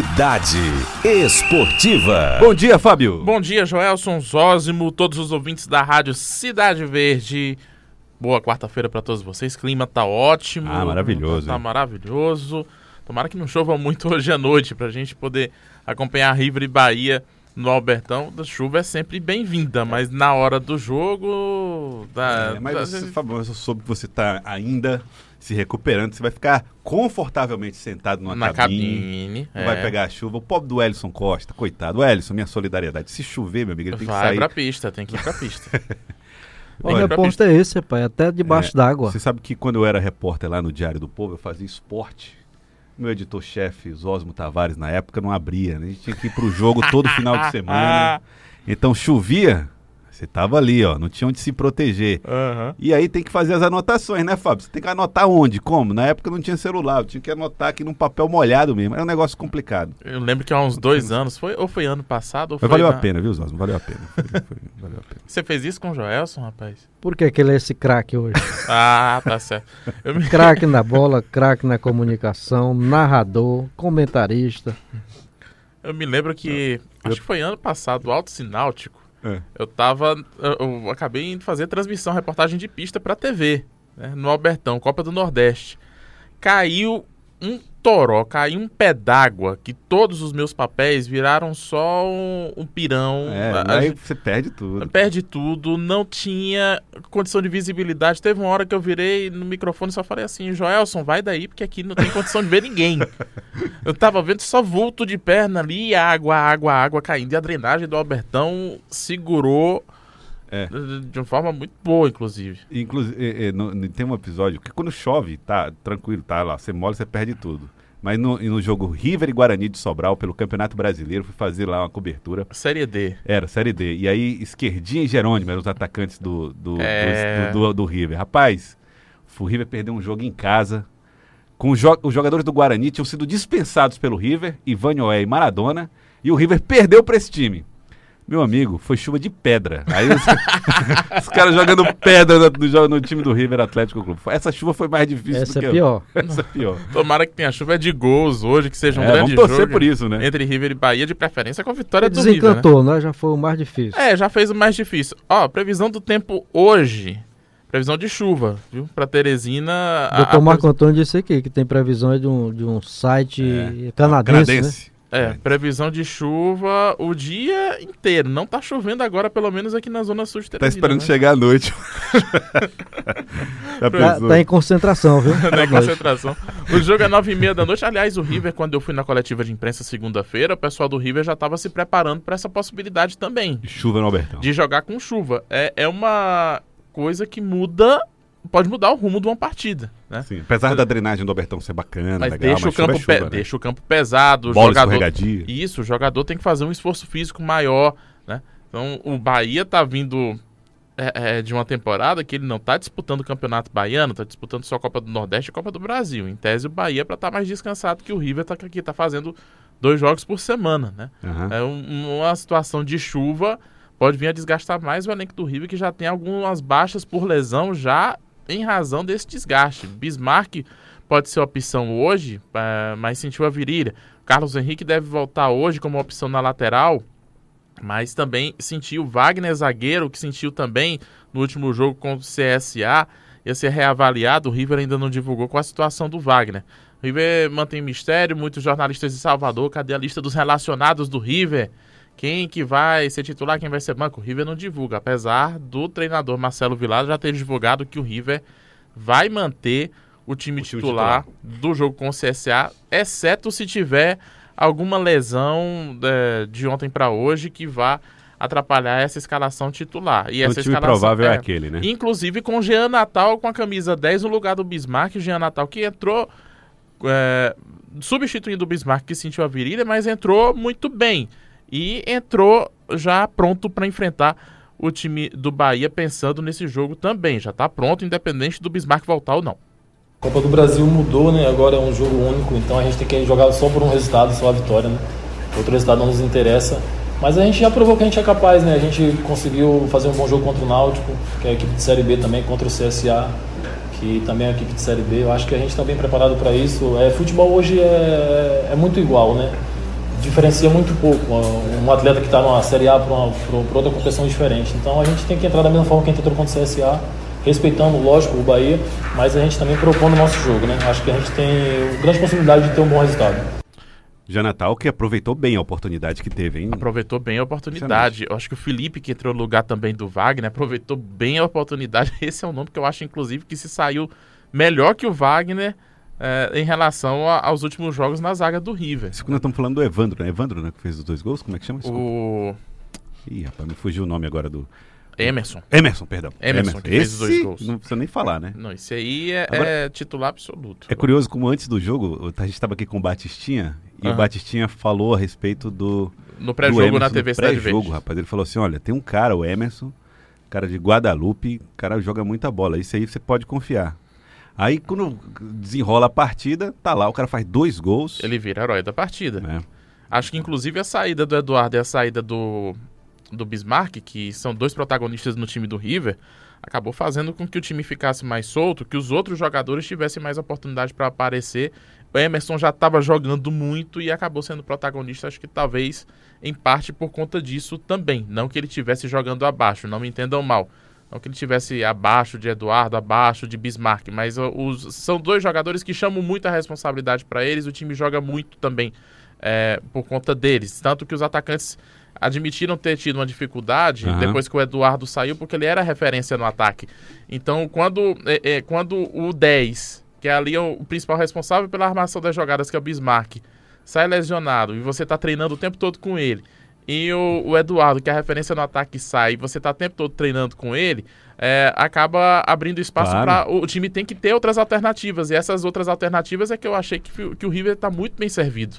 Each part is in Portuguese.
Cidade Esportiva. Bom dia, Fábio. Bom dia, Joelson Zózimo, todos os ouvintes da rádio Cidade Verde. Boa quarta-feira para todos vocês. Clima tá ótimo. Ah, maravilhoso. Tá, tá maravilhoso. Tomara que não chova muito hoje à noite pra gente poder acompanhar River e Bahia no Albertão. A chuva é sempre bem-vinda, mas na hora do jogo. Da, É, mas da- você, Fábio, eu soube que você tá ainda se recuperando. Você vai ficar confortavelmente sentado numa na cabine. cabine. Não é. vai pegar a chuva. O pobre do Ellison Costa, coitado. O Ellison, minha solidariedade. Se chover, meu amigo, ele tem que Vai sair. pra pista, tem que ir pra pista. O repórter é esse, pai, até debaixo É, d'água. Você sabe que quando eu era repórter lá no Diário do Povo, eu fazia esporte. Meu editor-chefe, Osmo Tavares, na época, não abria. Né? A gente tinha que ir pro jogo todo final de semana. Então chovia, você tava ali, ó. Não tinha onde se proteger. Aham. E aí tem que fazer as anotações, né, Fábio? Você tem que anotar onde? Como? Na época não tinha celular, eu tinha que anotar aqui num papel molhado mesmo. Era um negócio complicado. Eu lembro que há uns dois anos, foi, ou foi ano passado, ou Mas foi. valeu a na- pena, viu, Osmo? Valeu a pena. Foi- foi- valeu a pena. Você fez isso com o Joelson, rapaz? Por que, que ele é esse craque hoje? Ah, tá certo. Me... craque na bola, craque na comunicação, narrador, comentarista. Eu me lembro que. Acho que foi ano passado, o Alto Sináutico. É. Eu tava. Eu, acabei indo fazer transmissão, reportagem de pista pra TV, né, no Albertão, Copa do Nordeste. Caiu um toró, caiu um pé d'água, que todos os meus papéis viraram só um, um pirão. É, A- aí você perde tudo. Perde tudo, não tinha condição de visibilidade. Teve uma hora que eu virei no microfone e só falei assim: Joelson, vai daí, porque aqui não tem condição de ver ninguém. Eu tava vendo só vulto de perna ali, água, água, água caindo. E a drenagem do Albertão segurou É. de uma forma muito boa, inclusive. Inclusive, tem um episódio que quando chove, tá tranquilo, tá lá, você molha, você perde tudo. Mas no, no jogo River e Guarani de Sobral, pelo Campeonato Brasileiro, fui fazer lá uma cobertura. Série D. Era, Série D. E aí, Esquerdinha e Jerônimo eram os atacantes do, do, É. do, do- do River. Rapaz, o River perdeu um jogo em casa. Com os, jo- os jogadores do Guarani tinham sido dispensados pelo River, Ivan Noé e Maradona. E o River perdeu para esse time. Meu amigo, foi chuva de pedra. Aí os, os caras jogando pedra no, no time do River Atlético Clube. Essa chuva foi mais difícil Essa do que é pior. Essa é pior. Tomara que tenha chuva de gols hoje, que seja um É, grande vamos torcer jogo por isso, né? entre River e Bahia, de preferência com a vitória do River. Né? Desencantou, né? Já foi o mais difícil. É, já fez o mais difícil. Ó, previsão do tempo hoje. Previsão de chuva, viu? Pra Teresina. a- Doutor a Marco previ- Antônio disse aqui que tem previsões de um, de um site É. canadense, né? É, previsão de chuva o dia inteiro. Não tá chovendo agora, pelo menos aqui na zona sul de Tá Teresina. esperando né? chegar a noite. Tá, pensou? tá em concentração, viu? Né, À noite. concentração. O jogo é nove e meia da noite. Aliás, o River, quando eu fui na coletiva de imprensa segunda-feira, o pessoal do River já estava se preparando para essa possibilidade também. Chuva no Albertão. De jogar com chuva. É, é uma coisa que muda, pode mudar o rumo de uma partida, né? Sim, apesar da drenagem do Albertão ser bacana, Mas, legal, deixa, mas o campo chuva é pe- né? deixa o campo pesado, o Bola jogador. Isso, o jogador tem que fazer um esforço físico maior, né? Então o Bahia tá vindo é, é, de uma temporada que ele não tá disputando o Campeonato Baiano, tá disputando só a Copa do Nordeste e a Copa do Brasil. Em tese, o Bahia é pra estar mais descansado que o River tá aqui, tá fazendo dois jogos por semana, né? Aham. É um- uma situação de chuva pode vir a desgastar mais o elenco do River, que já tem algumas baixas por lesão já em razão desse desgaste. Bismarck pode ser opção hoje, eh, mas sentiu a virilha. Carlos Henrique deve voltar hoje como opção na lateral, mas também sentiu Wagner zagueiro, que sentiu também no último jogo contra o CSA, ia ser reavaliado. O River ainda não divulgou qual a situação do Wagner. O River mantém mistério, muitos jornalistas de Salvador, cadê a lista dos relacionados do River? Quem que vai ser titular, quem vai ser banco? O River não divulga, apesar do treinador Marcelo Vilar já ter divulgado que o River vai manter o time, O time titular, do jogo com o CSA, exceto se tiver alguma lesão é, de ontem para hoje que vá atrapalhar essa escalação titular. E o essa time escalação provável é, aquele, né? Inclusive com o Jean Natal com a camisa 10 no lugar do Bismarck. Jean Natal que entrou é, substituindo o Bismarck que sentiu a virilha, mas entrou muito bem. E entrou já pronto para enfrentar o time do Bahia pensando nesse jogo também. Já está pronto, independente do Bismarck voltar ou não. A Copa do Brasil mudou, né? Agora é um jogo único, então a gente tem que jogar só por um resultado, só a vitória, né? Outro resultado não nos interessa. Mas a gente já provou que a gente é capaz, né? A gente conseguiu fazer um bom jogo contra o Náutico, que é a equipe de Série B também, contra o CSA, que também é a equipe de Série B. Eu acho que a gente está bem preparado para isso. É, futebol hoje é, é muito igual, né? Diferencia muito pouco um atleta que está numa Série A para outra competição diferente. Então a gente tem que entrar da mesma forma que a gente entrou contra o CSA, respeitando, lógico, o Bahia, mas a gente também propondo o nosso jogo. Né? Acho que a gente tem grande possibilidade de ter um bom resultado. Já Natal que aproveitou bem a oportunidade que teve, hein? Aproveitou bem a oportunidade. Eu acho que o Felipe, que entrou no lugar também do Wagner, aproveitou bem a oportunidade. Esse é um nome que eu acho, inclusive, que se saiu melhor que o Wagner é, em relação a, aos últimos jogos na zaga do River. Isso quando nós estamos falando do Evandro, né? Evandro, né? Que fez os dois gols, como é que chama? Desculpa. O... Ih, rapaz, me fugiu o nome agora do... Emerson. Emerson, perdão. Emerson, Emerson. que esse, fez os dois gols. Não precisa nem falar, né? Não, esse aí é, agora, é titular absoluto. É curioso como antes do jogo, a gente estava aqui com o Batistinha, e uhum. o Batistinha falou a respeito do... No pré-jogo na TV Cidade pré-jogo, rapaz. Ele falou assim, olha, tem um cara, o Emerson, cara de Guadalupe, o cara joga muita bola. Isso aí você pode confiar. Aí quando desenrola a partida, tá lá, o cara faz dois gols. Ele vira herói da partida. É. Acho que inclusive a saída do Eduardo e a saída do, do Bismarck, que são dois protagonistas no time do River, acabou fazendo com que o time ficasse mais solto, que os outros jogadores tivessem mais oportunidade para aparecer. O Emerson já estava jogando muito e acabou sendo protagonista, acho que talvez em parte por conta disso também. Não que ele estivesse jogando abaixo, não me entendam mal. Não que ele estivesse abaixo de Eduardo, abaixo de Bismarck, mas os, são dois jogadores que chamam muita responsabilidade para eles. O time joga muito também é, por conta deles. Tanto que os atacantes admitiram ter tido uma dificuldade uhum. depois que o Eduardo saiu, porque ele era referência no ataque. Então, quando, é, é, quando o 10, que é ali o, o principal responsável pela armação das jogadas, que é o Bismarck, sai lesionado e você está treinando o tempo todo com ele e o, o, Eduardo, que é a referência no ataque, sai e você tá o tempo todo treinando com ele, é, acaba abrindo espaço claro. para. O time tem que ter outras alternativas. E essas outras alternativas é que eu achei que, que o River está muito bem servido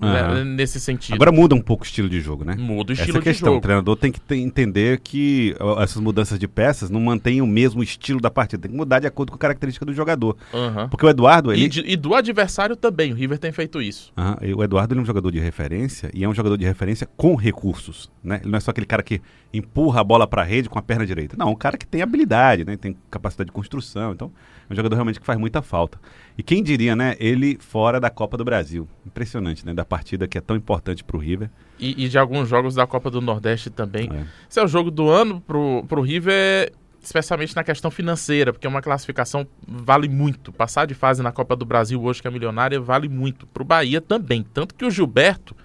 né, nesse sentido. Agora muda um pouco o estilo de jogo, né? Muda o estilo Essa questão, de jogo. O treinador tem que entender que essas mudanças de peças não mantêm o mesmo estilo da partida, tem que mudar de acordo com a característica do jogador. Uhum. Porque o Eduardo, ele... E, de, e, do adversário também, o River tem feito isso. Uhum. O Eduardo ele é um jogador de referência e é um jogador de referência com recursos, né? Ele não é só aquele cara que empurra a bola para a rede com a perna direita. Não, é um cara que tem habilidade, né? Tem capacidade de construção, então é um jogador realmente que faz muita falta. E quem diria, né? Ele fora da Copa do Brasil. Impressionante, né? Da partida que é tão importante para o River. E, e, de alguns jogos da Copa do Nordeste também. É. Esse é o jogo do ano pro, pro River, especialmente na questão financeira, porque uma classificação vale muito. Passar de fase na Copa do Brasil hoje, que é milionária, vale muito. Pro Bahia também. Tanto que o Gilberto,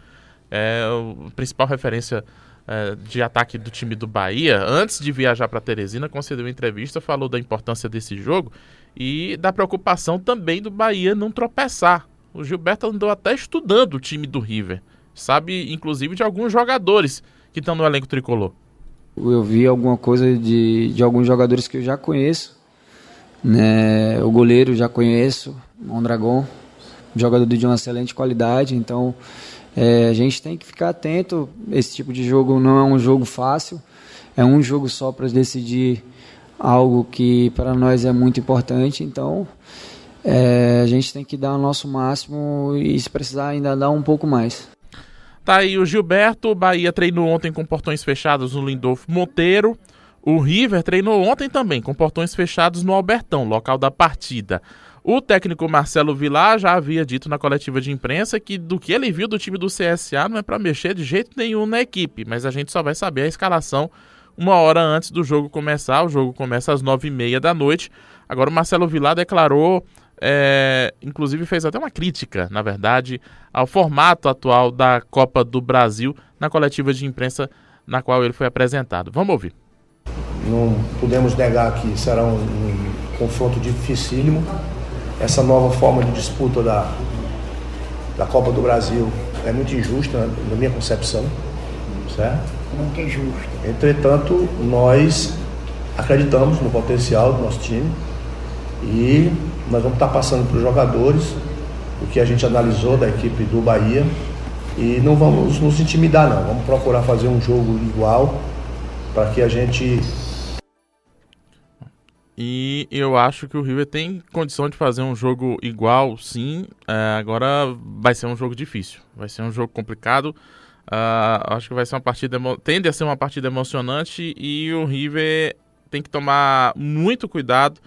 é o principal referência é, de ataque do time do Bahia, antes de viajar para Teresina, concedeu entrevista, falou da importância desse jogo e da preocupação também do Bahia não tropeçar. O Gilberto andou até estudando o time do River. Sabe, inclusive, de alguns jogadores que estão no elenco tricolor. Eu vi alguma coisa de, de alguns jogadores que eu já conheço. Né? O goleiro já conheço, Mondragon, jogador de uma excelente qualidade. Então, é, a gente tem que ficar atento. Esse tipo de jogo não é um jogo fácil. É um jogo só para decidir algo que para nós é muito importante. Então, é, a gente tem que dar o nosso máximo e, se precisar, ainda dar um pouco mais. Tá aí o Gilberto. O Bahia treinou ontem com portões fechados no Lindolfo Monteiro. O River treinou ontem também com portões fechados no Albertão, local da partida. O técnico Marcelo Vilar já havia dito na coletiva de imprensa que do que ele viu do time do CSA não é para mexer de jeito nenhum na equipe, mas a gente só vai saber a escalação uma hora antes do jogo começar. O jogo começa às nove e meia da noite. Agora o Marcelo Vilar declarou é, inclusive fez até uma crítica, na verdade, ao formato atual da Copa do Brasil na coletiva de imprensa na qual ele foi apresentado. Vamos ouvir. Não podemos negar que será um, um confronto dificílimo. Essa nova forma de disputa da, da Copa do Brasil é muito injusta, na minha concepção, certo? Muito injusta. Entretanto, nós acreditamos no potencial do nosso time e nós vamos estar passando para os jogadores o que a gente analisou da equipe do Bahia e não vamos nos intimidar não, vamos procurar fazer um jogo igual para que a gente e eu acho que o River tem condição de fazer um jogo igual, sim. É, agora vai ser um jogo difícil, vai ser um jogo complicado. Uh, acho que vai ser uma partida tende a ser uma partida emocionante e o River tem que tomar muito cuidado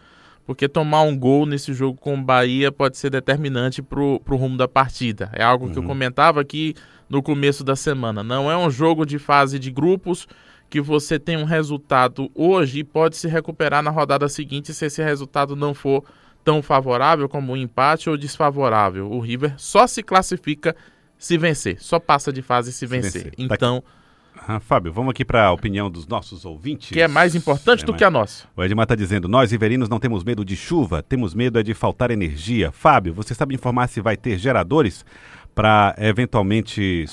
porque tomar um gol nesse jogo com o Bahia pode ser determinante pro, pro rumo da partida. É algo que eu comentava aqui no começo da semana. Não é um jogo de fase de grupos que você tem um resultado hoje e pode se recuperar na rodada seguinte se esse resultado não for tão favorável como um empate ou desfavorável. O River só se classifica se vencer, só passa de fase se vencer. vencer. Tá Então, Ah, Fábio, vamos aqui para a opinião dos nossos ouvintes. que é mais importante É do que a nossa. O Edmar está dizendo: Nós, riverinos, não temos medo de chuva, temos medo é de faltar energia. Fábio, você sabe informar se vai ter geradores para eventualmente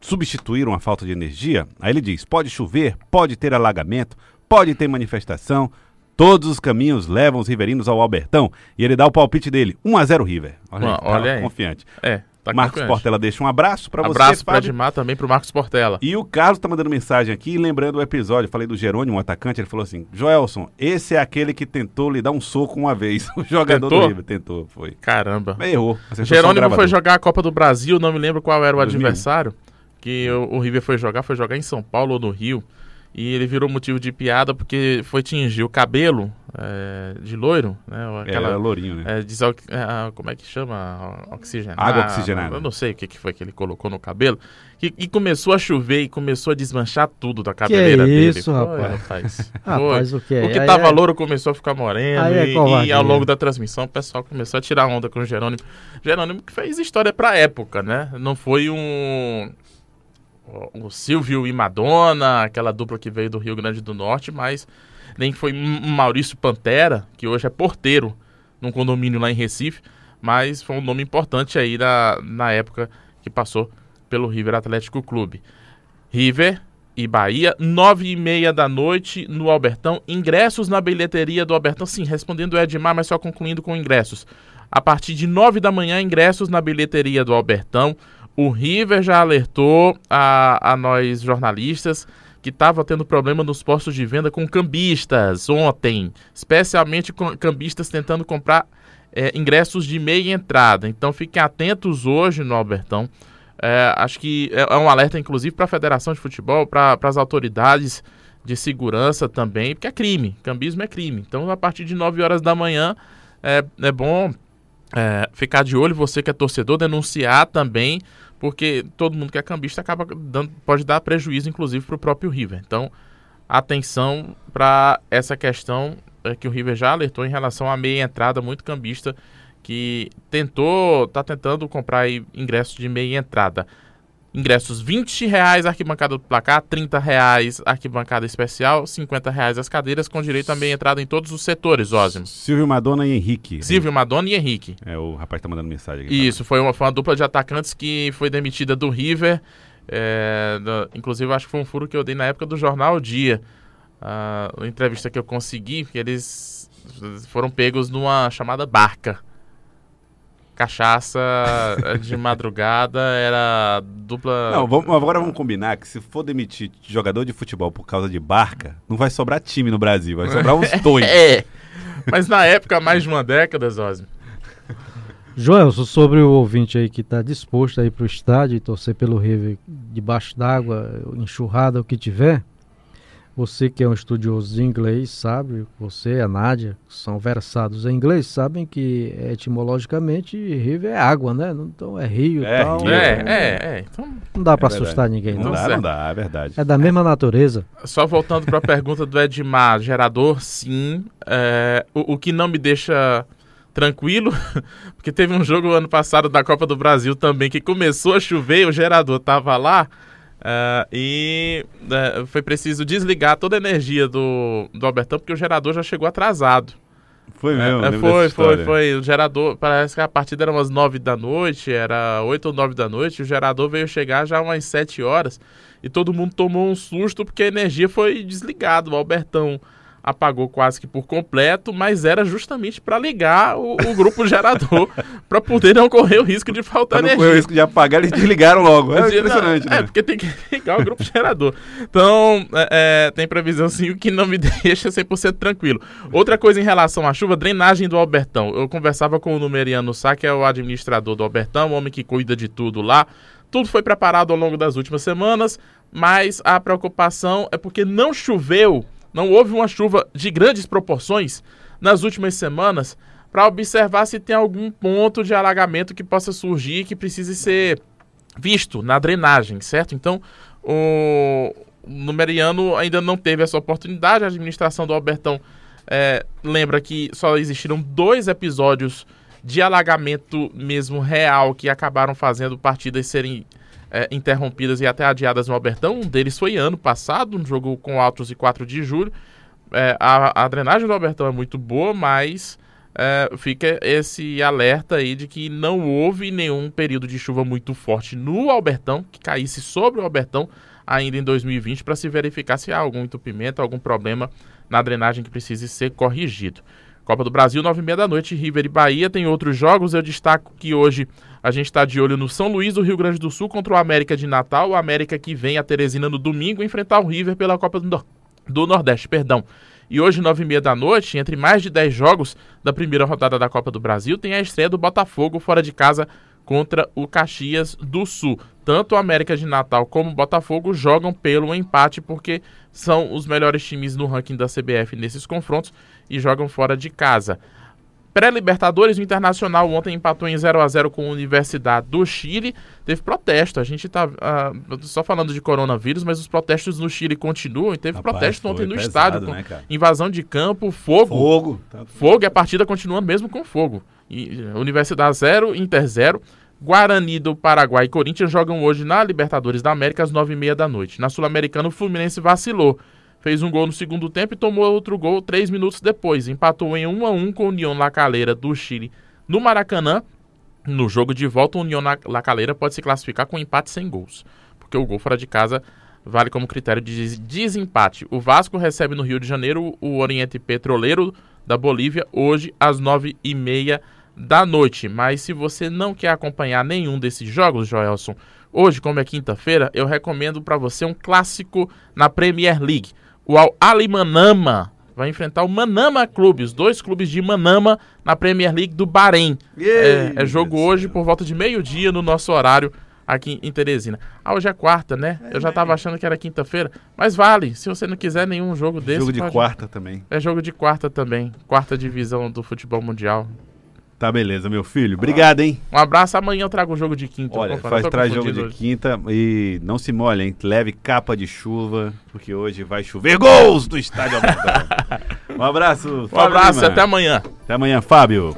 substituir uma falta de energia? Aí ele diz: pode chover, pode ter alagamento, pode ter manifestação. Todos os caminhos levam os riverinos ao Albertão. E ele dá o palpite dele: 1x0 River. Olha, aí, tá olha aí. confiante. É, tá Marcos. Portela deixa um abraço para você. Abraço para. Edmar também pro Marcos Portela. E o Carlos tá mandando mensagem aqui, lembrando o episódio. Eu falei do Jerônimo, um atacante. Ele falou assim: Joelson, esse é aquele que tentou lhe dar um soco uma vez. O jogador Tentou? do River tentou, foi. Caramba. Errou. o Jerônimo foi jogar a Copa do Brasil, não me lembro qual era o 2000. adversário. Que o, o River foi jogar, foi jogar em São Paulo ou no Rio. E ele virou motivo de piada porque foi tingir o cabelo é, de loiro, né? É, era lourinho, né? É, desox- é, como é que chama? Oxigenada. Água oxigenada. Eu não sei o que, que foi que ele colocou no cabelo. E, e começou a chover e começou a desmanchar tudo da cabeleira dele. isso, Foi, rapaz? rapaz. Rapaz, o que é? O que Aí tava é- louro começou a ficar moreno. Aí é e- e, ao longo da transmissão o pessoal começou a tirar onda com o Jerônimo. Jerônimo que fez história pra época, né? Não foi um. O Silvio e Madonna, aquela dupla que veio do Rio Grande do Norte, mas nem foi Maurício Pantera, que hoje é porteiro num condomínio lá em Recife, mas foi um nome importante aí na, na época que passou pelo River Atlético Clube. River e Bahia, nove e meia da noite no Albertão. Ingressos na bilheteria do Albertão. Sim, respondendo o Edmar, mas só concluindo com ingressos. A partir de nove da manhã, ingressos na bilheteria do Albertão. O River já alertou a, a nós jornalistas que estava tendo problema nos postos de venda com cambistas ontem, especialmente com cambistas tentando comprar é, ingressos de meia entrada. Então fiquem atentos hoje no Albertão. É, acho que é, é um alerta, inclusive, para a Federação de Futebol, para as autoridades de segurança também, porque é crime. Cambismo é crime. Então, a partir de 9 horas da manhã, é, é bom é, ficar de olho, você que é torcedor, denunciar também, porque todo mundo que é cambista acaba dando, pode dar prejuízo, inclusive, para o próprio River. Então, atenção para essa questão é, que o River já alertou em relação à meia entrada, muito cambista, que tentou, tá tentando comprar ingressos de meia entrada. Ingressos 20 reais arquibancada do placar, 30 reais arquibancada especial, 50 reais as cadeiras, com direito a meia entrada em todos os setores, Ósimo. Silvio Madonna e Henrique. Silvio Madonna e Henrique. É, o rapaz tá mandando mensagem aqui. Isso, foi uma, foi uma dupla de atacantes que foi demitida do River. é, da- inclusive, acho que foi um furo que eu dei na época do Jornal o Dia. A uma entrevista que eu consegui, que eles foram pegos numa chamada barca. Cachaça eh, de madrugada, era dupla. Não, vamos- agora vamos combinar que se for demitir jogador de futebol por causa de barca, não vai sobrar time no Brasil, vai sobrar uns dois. É! Mas na época, mais de uma década, Zosme. Joelson, sobre o ouvinte aí que está disposto a ir para o estádio e torcer pelo River debaixo d'água, enxurrada, o que tiver, você que é um estudioso de inglês sabe, você e a Nádia, que são versados em inglês, sabem que etimologicamente River é água, né? Então é rio e É tal. rio, É, é, é. Então, Não dá para É verdade. assustar ninguém, Não não. dá, certo. não dá, é verdade. É da mesma natureza. Só voltando para a pergunta do Edmar, gerador, sim. É, o, o que não me deixa tranquilo, porque teve um jogo ano passado da Copa do Brasil também que começou a chover, o gerador tava lá é, e é, foi preciso desligar toda a energia do, do Albertão porque o gerador já chegou atrasado. Foi mesmo, É, foi, foi, foi. O gerador, parece que a partida era umas 9 da noite, era 8 ou 9 da noite. O gerador veio chegar já umas 7 horas e todo mundo tomou um susto porque a energia foi desligada. O Albertão apagou quase que por completo, mas era justamente para ligar o, o grupo gerador para poder não correr o risco de faltar Pra não energia. correr o risco de apagar, eles desligaram logo. É Não, impressionante, É, né? porque tem que ligar o grupo gerador. Então, é, é, tem previsão sim, o que não me deixa 100% tranquilo. Outra coisa em relação à chuva, drenagem do Albertão. Eu conversava com o Numeriano Sá, que é o administrador do Albertão, o homem que cuida de tudo lá. Tudo foi preparado ao longo das últimas semanas, mas a preocupação é porque não choveu, não houve uma chuva de grandes proporções nas últimas semanas para observar se tem algum ponto de alagamento que possa surgir que precise ser visto na drenagem, certo? Então, o Numeriano ainda não teve essa oportunidade. A administração do Albertão é, lembra que só existiram dois episódios de alagamento mesmo real que acabaram fazendo partidas serem é, interrompidas e até adiadas no Albertão. Um deles foi ano passado, um jogo com Altos e 4 de julho. É, a, a, drenagem do Albertão é muito boa, mas é, fica esse alerta aí de que não houve nenhum período de chuva muito forte no Albertão, que caísse sobre o Albertão ainda em 2020, para se verificar se há algum entupimento, algum problema na drenagem que precise ser corrigido. Copa do Brasil, nove e meia da noite, River e Bahia. Tem outros jogos. Eu destaco que hoje a gente está de olho no São Luís, do Rio Grande do Sul, contra o América de Natal. O América que vem a Teresina no domingo enfrentar o River pela Copa do, do Nordeste. Perdão. E hoje, nove e meia da noite, entre mais de dez jogos da primeira rodada da Copa do Brasil, tem a estreia do Botafogo fora de casa contra o Caxias do Sul. Tanto o América de Natal como o Botafogo jogam pelo empate porque são os melhores times no ranking da CBF nesses confrontos e jogam fora de casa. Pré-Libertadores, o Internacional ontem empatou em 0 a 0 com a Universidade do Chile. Teve protesto. A gente tá uh, só falando de coronavírus, mas os protestos no Chile continuam. E teve Rapaz, protesto ontem no pesado, estádio. Né, invasão de campo, fogo. Fogo. Tá fogo e a partida continua mesmo com fogo. E, Universidade 0, Inter 0. Guarani do Paraguai e Corinthians jogam hoje na Libertadores da América às 9h30 da noite. Na Sul-Americana, o Fluminense vacilou fez um gol no segundo tempo e tomou outro gol três minutos depois. Empatou em 1 a 1 com o União La Calera do Chile no Maracanã. No jogo de volta, o União La Calera pode se classificar com empate sem gols, porque o gol fora de casa vale como critério de desempate. O Vasco recebe no Rio de Janeiro o Oriente Petroleiro da Bolívia hoje às nove e meia da noite. Mas se você não quer acompanhar nenhum desses jogos, Joelson, hoje, como é quinta-feira, eu recomendo para você um clássico na Premier League. O Al Ali Manama vai enfrentar o Manama Clube, os dois clubes de Manama na Premier League do Bahrein. É, é, jogo hoje por volta de meio-dia no nosso horário aqui em Teresina. Ah, hoje é quarta, né? É, Eu já tava achando que era quinta-feira, mas vale. Se você não quiser nenhum jogo desse, jogo de pode... quarta também. É jogo de quarta também, quarta divisão do futebol mundial. Tá beleza, meu filho. Obrigado, hein? Um abraço. Amanhã eu trago o jogo de quinta. Olha, faz traz jogo de hoje. quinta e não se molhe, hein? Leve capa de chuva, porque hoje vai chover gols do estádio Um abraço. Um abraço e até amanhã. Até amanhã, Fábio.